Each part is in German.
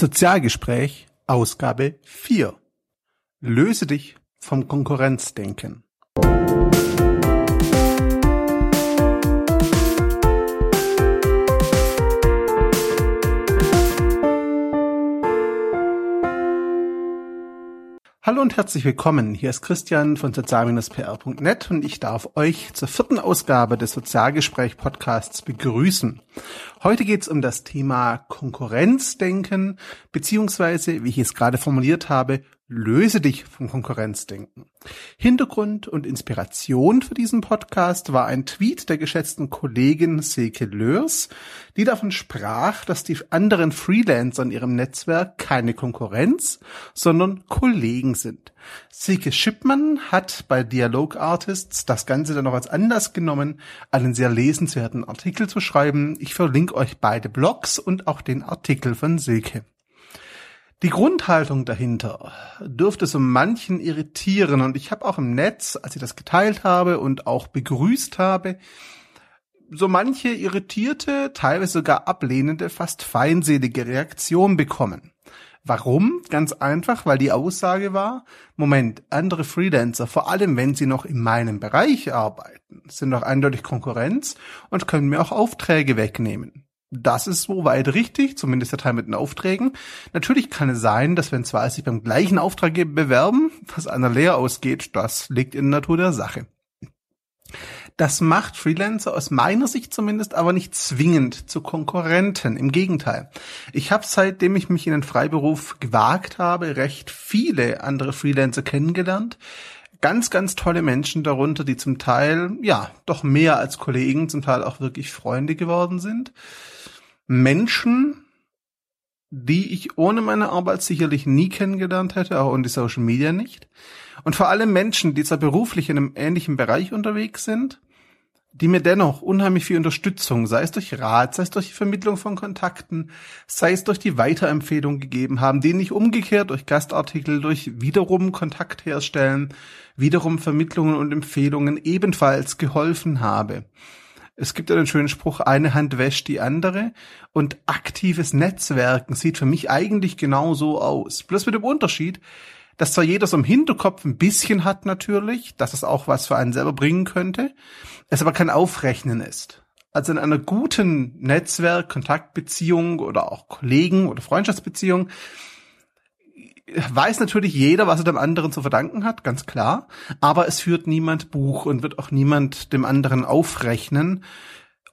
Sozialgespräch Ausgabe 4 Löse dich vom Konkurrenzdenken. Hallo und herzlich willkommen. Hier ist Christian von sozial-pr.net und ich darf euch zur vierten Ausgabe des Sozialgespräch Podcasts begrüßen. Heute geht es um das Thema Konkurrenzdenken, beziehungsweise, wie ich es gerade formuliert habe, Löse dich vom Konkurrenzdenken. Hintergrund und Inspiration für diesen Podcast war ein Tweet der geschätzten Kollegin Silke Lörs, die davon sprach, dass die anderen Freelancer in ihrem Netzwerk keine Konkurrenz, sondern Kollegen sind. Silke Schippmann hat bei Dialog Artists das Ganze dann noch als Anlass genommen, einen sehr lesenswerten Artikel zu schreiben. Ich verlinke euch beide Blogs und auch den Artikel von Silke. Die Grundhaltung dahinter dürfte so manchen irritieren und ich habe auch im Netz, als ich das geteilt habe und auch begrüßt habe, so manche irritierte, teilweise sogar ablehnende, fast feindselige Reaktion bekommen. Warum? Ganz einfach, weil die Aussage war, Moment, andere Freelancer, vor allem wenn sie noch in meinem Bereich arbeiten, sind doch eindeutig Konkurrenz und können mir auch Aufträge wegnehmen. Das ist soweit richtig, zumindest der Teil mit den Aufträgen. Natürlich kann es sein, dass wenn zwei sich beim gleichen Auftraggeber bewerben, dass einer leer ausgeht, das liegt in der Natur der Sache. Das macht Freelancer aus meiner Sicht zumindest aber nicht zwingend zu Konkurrenten. Im Gegenteil. Ich habe seitdem ich mich in den Freiberuf gewagt habe, recht viele andere Freelancer kennengelernt. Ganz, ganz tolle Menschen darunter, die zum Teil, ja, doch mehr als Kollegen, zum Teil auch wirklich Freunde geworden sind. Menschen, die ich ohne meine Arbeit sicherlich nie kennengelernt hätte, auch in die Social Media nicht. Und vor allem Menschen, die zwar beruflich in einem ähnlichen Bereich unterwegs sind, die mir dennoch unheimlich viel Unterstützung, sei es durch Rat, sei es durch die Vermittlung von Kontakten, sei es durch die Weiterempfehlung gegeben haben, denen ich umgekehrt durch Gastartikel, durch wiederum Kontakt herstellen, wiederum Vermittlungen und Empfehlungen ebenfalls geholfen habe. Es gibt ja den schönen Spruch, eine Hand wäscht die andere und aktives Netzwerken sieht für mich eigentlich genau so aus. Bloß mit dem Unterschied, dass zwar jeder so im Hinterkopf ein bisschen hat natürlich, dass es auch was für einen selber bringen könnte, es aber kein Aufrechnen ist. Also in einer guten Netzwerk, Kontaktbeziehung oder auch Kollegen oder Freundschaftsbeziehung weiß natürlich jeder, was er dem anderen zu verdanken hat, ganz klar. Aber es führt niemand Buch und wird auch niemand dem anderen aufrechnen,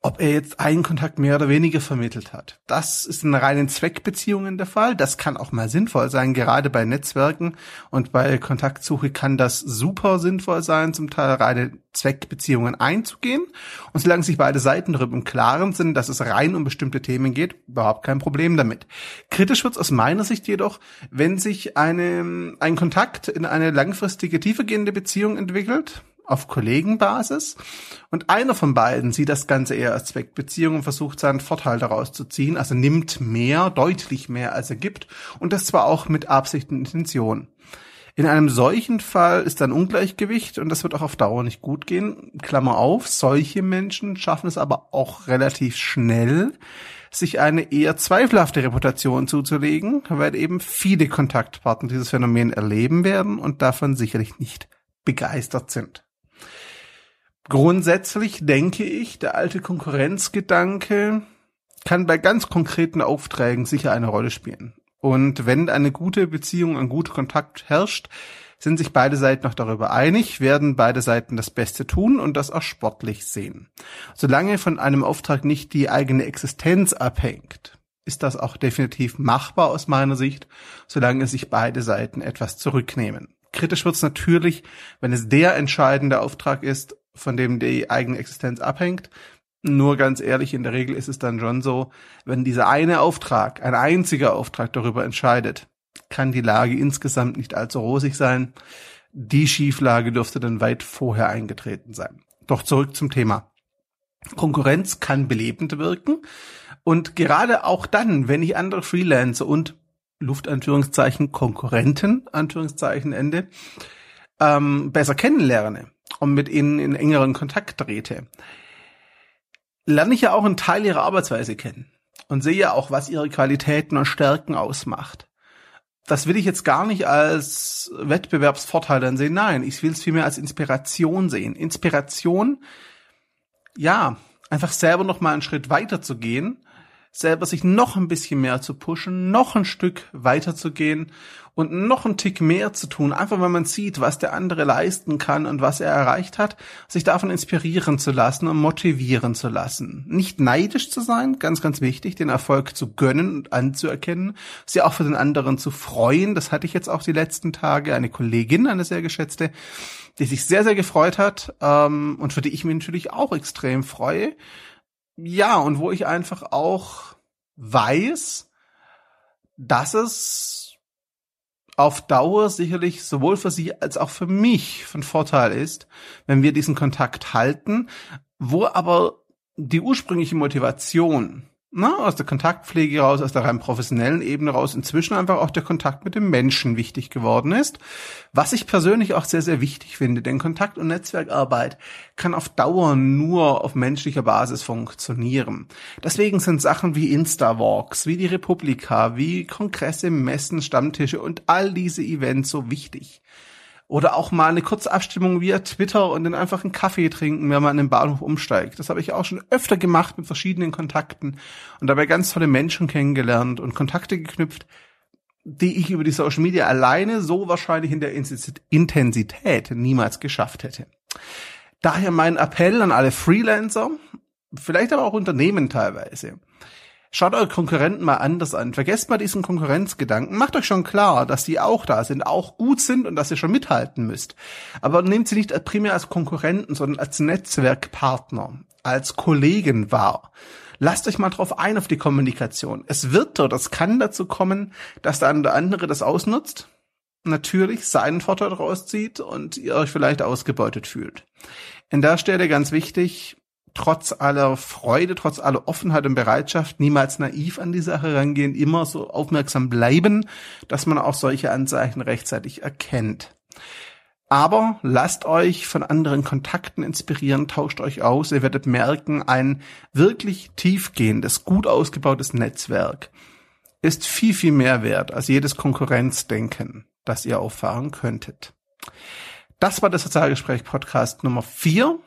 ob er jetzt einen Kontakt mehr oder weniger vermittelt hat. Das ist in reinen Zweckbeziehungen der Fall. Das kann auch mal sinnvoll sein. Gerade bei Netzwerken und bei Kontaktsuche kann das super sinnvoll sein, zum Teil reine Zweckbeziehungen einzugehen. Und solange sich beide Seiten darüber im Klaren sind, dass es rein um bestimmte Themen geht, überhaupt kein Problem damit. Kritisch wird es aus meiner Sicht jedoch, wenn sich eine, ein Kontakt in eine langfristige, tiefergehende Beziehung entwickelt, auf Kollegenbasis und einer von beiden sieht das Ganze eher als Zweckbeziehung und versucht seinen Vorteil daraus zu ziehen, also nimmt mehr, deutlich mehr als er gibt und das zwar auch mit Absicht und Intention. In einem solchen Fall ist ein Ungleichgewicht und das wird auch auf Dauer nicht gut gehen. Klammer auf, solche Menschen schaffen es aber auch relativ schnell, sich eine eher zweifelhafte Reputation zuzulegen, weil eben viele Kontaktpartner dieses Phänomen erleben werden und davon sicherlich nicht begeistert sind. Grundsätzlich denke ich, der alte Konkurrenzgedanke kann bei ganz konkreten Aufträgen sicher eine Rolle spielen. Und wenn eine gute Beziehung, ein guter Kontakt herrscht, sind sich beide Seiten noch darüber einig, werden beide Seiten das Beste tun und das auch sportlich sehen. Solange von einem Auftrag nicht die eigene Existenz abhängt, ist das auch definitiv machbar aus meiner Sicht, solange sich beide Seiten etwas zurücknehmen. Kritisch wird es natürlich, wenn es der entscheidende Auftrag ist von dem die eigene Existenz abhängt. Nur ganz ehrlich, in der Regel ist es dann schon so, wenn dieser eine Auftrag, ein einziger Auftrag darüber entscheidet, kann die Lage insgesamt nicht allzu rosig sein. Die Schieflage dürfte dann weit vorher eingetreten sein. Doch zurück zum Thema. Konkurrenz kann belebend wirken und gerade auch dann, wenn ich andere Freelancer und Luftanführungszeichen Konkurrenten, Anführungszeichen Ende, ähm, besser kennenlerne, und mit ihnen in engeren Kontakt trete, lerne ich ja auch einen Teil ihrer Arbeitsweise kennen. und sehe auch, was ihre Qualitäten und Stärken ausmacht. Das will ich jetzt gar nicht als Wettbewerbsvorteil dann sehen. Nein, ich will es vielmehr als Inspiration sehen. Inspiration, ja, einfach selber noch mal einen Schritt weiter zu gehen selber sich noch ein bisschen mehr zu pushen, noch ein Stück weiter zu gehen und noch ein Tick mehr zu tun, einfach weil man sieht, was der andere leisten kann und was er erreicht hat, sich davon inspirieren zu lassen und motivieren zu lassen. Nicht neidisch zu sein, ganz, ganz wichtig, den Erfolg zu gönnen und anzuerkennen, sie auch für den anderen zu freuen. Das hatte ich jetzt auch die letzten Tage, eine Kollegin, eine sehr geschätzte, die sich sehr, sehr gefreut hat ähm, und für die ich mich natürlich auch extrem freue ja, und wo ich einfach auch weiß, dass es auf Dauer sicherlich sowohl für sie als auch für mich von Vorteil ist, wenn wir diesen Kontakt halten, wo aber die ursprüngliche Motivation na, aus der Kontaktpflege raus, aus der rein professionellen Ebene raus, inzwischen einfach auch der Kontakt mit dem Menschen wichtig geworden ist. Was ich persönlich auch sehr, sehr wichtig finde, denn Kontakt- und Netzwerkarbeit kann auf Dauer nur auf menschlicher Basis funktionieren. Deswegen sind Sachen wie Insta-Walks, wie die Republika, wie Kongresse, Messen, Stammtische und all diese Events so wichtig. Oder auch mal eine kurze Abstimmung via Twitter und dann einfach einen Kaffee trinken, wenn man an den Bahnhof umsteigt. Das habe ich auch schon öfter gemacht mit verschiedenen Kontakten und dabei ganz tolle Menschen kennengelernt und Kontakte geknüpft, die ich über die Social Media alleine so wahrscheinlich in der Intensität niemals geschafft hätte. Daher mein Appell an alle Freelancer, vielleicht aber auch Unternehmen teilweise. Schaut eure Konkurrenten mal anders an. Vergesst mal diesen Konkurrenzgedanken. Macht euch schon klar, dass die auch da sind, auch gut sind und dass ihr schon mithalten müsst. Aber nehmt sie nicht primär als Konkurrenten, sondern als Netzwerkpartner, als Kollegen wahr. Lasst euch mal drauf ein auf die Kommunikation. Es wird oder es kann dazu kommen, dass der andere das ausnutzt, natürlich seinen Vorteil rauszieht und ihr euch vielleicht ausgebeutet fühlt. In der Stelle ganz wichtig, trotz aller Freude, trotz aller Offenheit und Bereitschaft niemals naiv an die Sache rangehen, immer so aufmerksam bleiben, dass man auch solche Anzeichen rechtzeitig erkennt. Aber lasst euch von anderen Kontakten inspirieren, tauscht euch aus, ihr werdet merken, ein wirklich tiefgehendes, gut ausgebautes Netzwerk ist viel, viel mehr wert als jedes Konkurrenzdenken, das ihr auffahren könntet. Das war der Sozialgespräch Podcast Nummer vier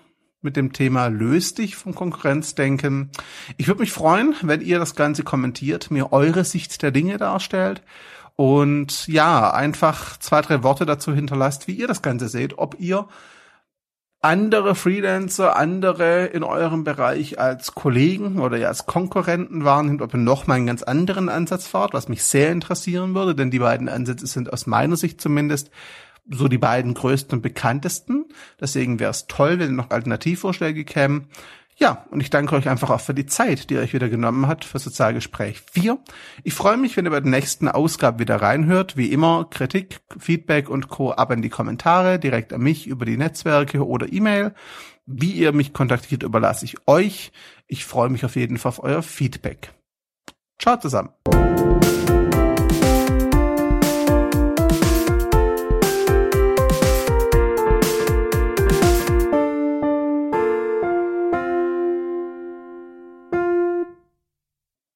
mit dem Thema Löst dich vom Konkurrenzdenken. Ich würde mich freuen, wenn ihr das Ganze kommentiert, mir eure Sicht der Dinge darstellt und ja, einfach zwei, drei Worte dazu hinterlasst, wie ihr das Ganze seht, ob ihr andere Freelancer, andere in eurem Bereich als Kollegen oder ja als Konkurrenten wahrnimmt, ob ihr noch mal einen ganz anderen Ansatz fahrt, was mich sehr interessieren würde, denn die beiden Ansätze sind aus meiner Sicht zumindest so die beiden größten und bekanntesten. Deswegen wäre es toll, wenn noch Alternativvorschläge kämen. Ja, und ich danke euch einfach auch für die Zeit, die ihr euch wieder genommen habt für Sozialgespräch 4. Ich freue mich, wenn ihr bei der nächsten Ausgabe wieder reinhört. Wie immer, Kritik, Feedback und Co. ab in die Kommentare, direkt an mich über die Netzwerke oder E-Mail. Wie ihr mich kontaktiert, überlasse ich euch. Ich freue mich auf jeden Fall auf euer Feedback. Ciao zusammen.